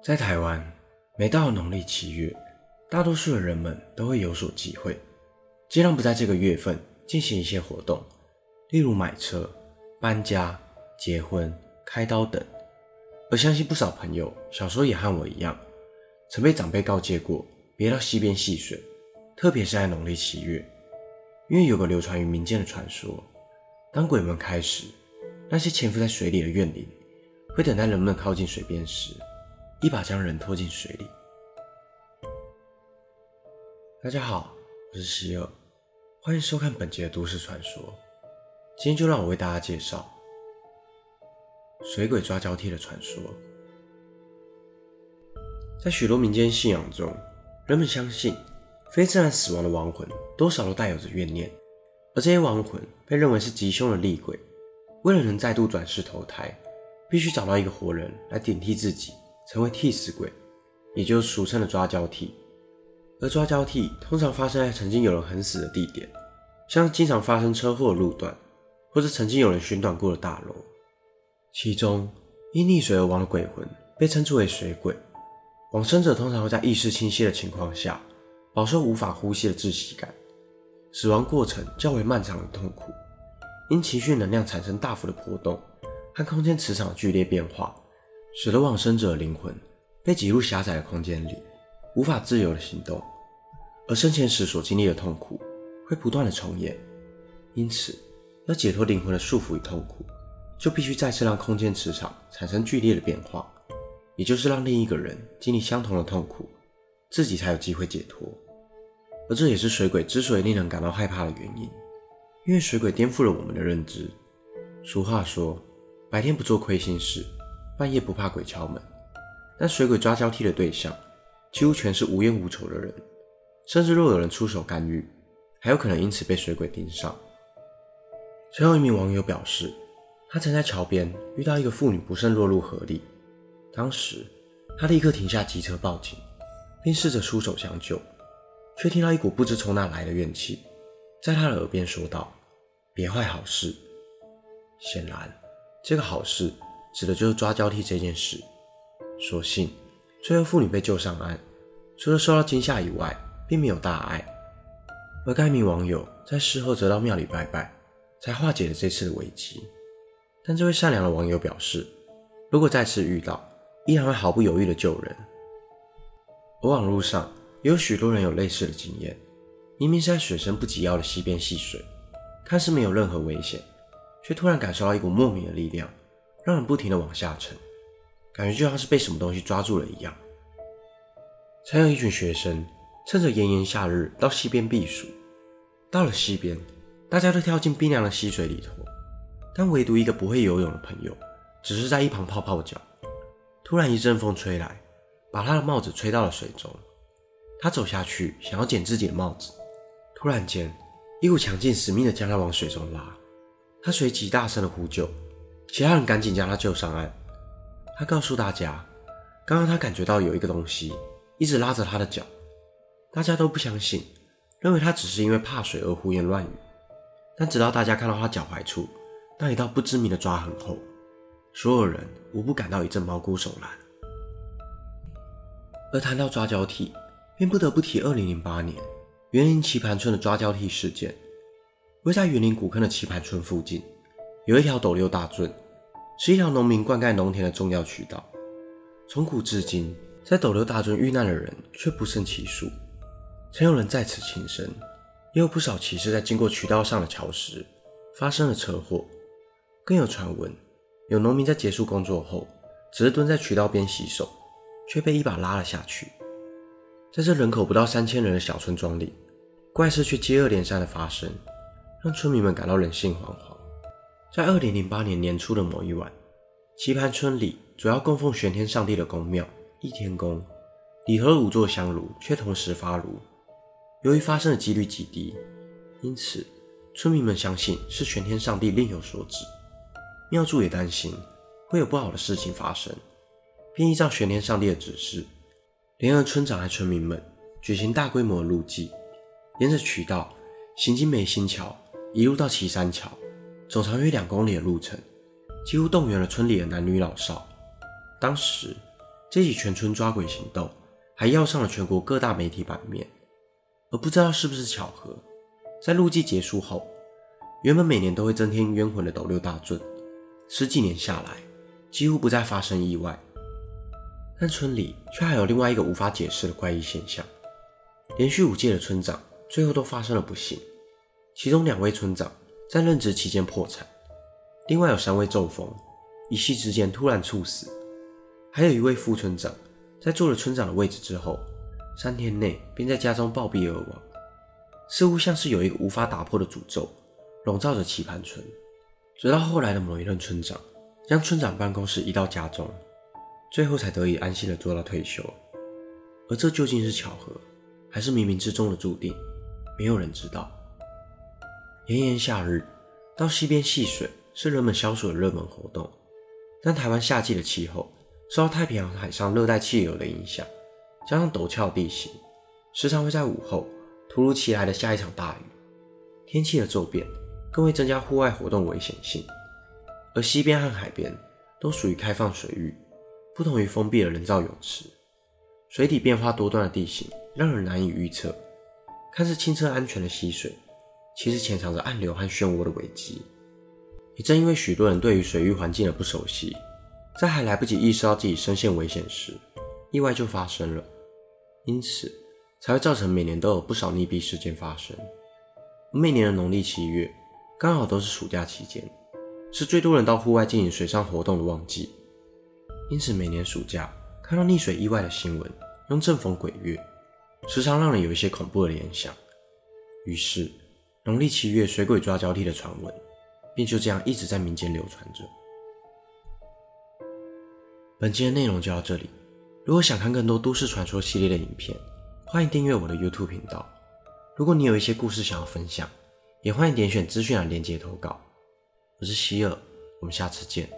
在台湾，每到农历七月，大多数的人们都会有所忌讳，尽量不在这个月份进行一些活动，例如买车、搬家、结婚、开刀等。而相信不少朋友小时候也和我一样，曾被长辈告诫过，别到溪边戏水，特别是在农历七月，因为有个流传于民间的传说，当鬼门开时，那些潜伏在水里的怨灵，会等待人们靠近水边时，一把将人拖进水里。大家好，我是希尔，欢迎收看本集的都市传说。今天就让我为大家介绍水鬼抓交替的传说。在许多民间信仰中，人们相信非自然死亡的亡魂多少都带有着怨念，而这些亡魂被认为是吉凶的厉鬼，为了能再度转世投胎，必须找到一个活人来顶替自己。成为替死鬼，也就是俗称的抓交替。而抓交替通常发生在曾经有人横死的地点，像经常发生车祸的路段，或是曾经有人寻短过的大楼。其中，因溺水而亡的鬼魂被称之为水鬼。往生者通常会在意识清晰的情况下，饱受无法呼吸的窒息感，死亡过程较为漫长的痛苦，因情绪能量产生大幅的波动和空间磁场剧烈变化。使得往生者的灵魂被挤入狭窄的空间里，无法自由的行动，而生前时所经历的痛苦会不断的重演。因此，要解脱灵魂的束缚与痛苦，就必须再次让空间磁场产生剧烈的变化，也就是让另一个人经历相同的痛苦，自己才有机会解脱。而这也是水鬼之所以令人感到害怕的原因，因为水鬼颠覆了我们的认知。俗话说，白天不做亏心事。半夜不怕鬼敲门，但水鬼抓交替的对象几乎全是无冤无仇的人，甚至若有人出手干预，还有可能因此被水鬼盯上。曾有一名网友表示，他曾在桥边遇到一个妇女不慎落入河里，当时他立刻停下机车报警，并试着出手相救，却听到一股不知从哪来的怨气，在他的耳边说道：“别坏好事。”显然，这个好事。指的就是抓交替这件事。所幸，最后妇女被救上岸，除了受到惊吓以外，并没有大碍。而该名网友在事后则到庙里拜拜，才化解了这次的危机。但这位善良的网友表示，如果再次遇到，依然会毫不犹豫地救人。而网络上也有许多人有类似的经验，明明是在水深不及腰的溪边戏水，看似没有任何危险，却突然感受到一股莫名的力量。让人不停地往下沉，感觉就像是被什么东西抓住了一样。曾有一群学生趁着炎炎夏日到溪边避暑，到了溪边，大家都跳进冰凉的溪水里头，但唯独一个不会游泳的朋友，只是在一旁泡泡脚。突然一阵风吹来，把他的帽子吹到了水中。他走下去想要捡自己的帽子，突然间，一股强劲死命的将他往水中拉。他随即大声的呼救。其他人赶紧将他救上岸。他告诉大家，刚刚他感觉到有一个东西一直拉着他的脚。大家都不相信，认为他只是因为怕水而胡言乱语。但直到大家看到他脚踝处那一道不知名的抓痕后，所有人无不感到一阵毛骨悚然。而谈到抓交替，便不得不提2008年园林棋盘村的抓交替事件。位在园林古坑的棋盘村附近。有一条斗六大圳，是一条农民灌溉农田的重要渠道。从古至今，在斗六大圳遇难的人却不胜其数。曾有人在此轻生，也有不少骑士在经过渠道上的桥时发生了车祸。更有传闻，有农民在结束工作后，只是蹲在渠道边洗手，却被一把拉了下去。在这人口不到三千人的小村庄里，怪事却接二连三的发生，让村民们感到人心惶惶。在二零零八年年初的某一晚，棋盘村里主要供奉玄天上帝的宫庙义天宫里头的五座香炉却同时发炉。由于发生的几率极低，因此村民们相信是玄天上帝另有所指。庙祝也担心会有不好的事情发生，便依照玄天上帝的指示，联合村长和村民们举行大规模的路祭，沿着渠道行经梅心桥，一路到旗山桥。总长约两公里的路程，几乎动员了村里的男女老少。当时这起全村抓鬼行动还要上了全国各大媒体版面。而不知道是不是巧合，在路祭结束后，原本每年都会增添冤魂的斗六大圳，十几年下来几乎不再发生意外。但村里却还有另外一个无法解释的怪异现象：连续五届的村长最后都发生了不幸，其中两位村长在任职期间破产，另外有三位中风，一夕之间突然猝死，还有一位副村长在做了村长的位置之后，三天内便在家中暴毙而亡，似乎像是有一个无法打破的诅咒笼罩着棋盘村。直到后来的某一任村长将村长办公室移到家中。最后才得以安心的做到退休，而这究竟是巧合，还是冥冥之中的注定？没有人知道。炎炎夏日，到溪边戏水是人们消暑的热门活动，但台湾夏季的气候受到太平洋海上热带气流的影响，加上陡峭地形，时常会在午后突如其来的下一场大雨。天气的骤变更会增加户外活动危险性，而溪边和海边都属于开放水域。不同于封闭的人造泳池，水底变化多端的地形让人难以预测。看似清澈安全的溪水，其实潜藏着暗流和漩涡的危机。也正因为许多人对于水域环境的不熟悉，在还来不及意识到自己身陷危险时，意外就发生了。因此，才会造成每年都有不少溺毙事件发生。每年的农历七月，刚好都是暑假期间，是最多人到户外进行水上活动的旺季。因此，每年暑假看到溺水意外的新闻，用正逢鬼月，时常让人有一些恐怖的联想。于是，农历七月水鬼抓交替的传闻，便就这样一直在民间流传着。本期的内容就到这里。如果想看更多都市传说系列的影片，欢迎订阅我的 YouTube 频道。如果你有一些故事想要分享，也欢迎点选资讯栏连接投稿。我是希尔，我们下次见。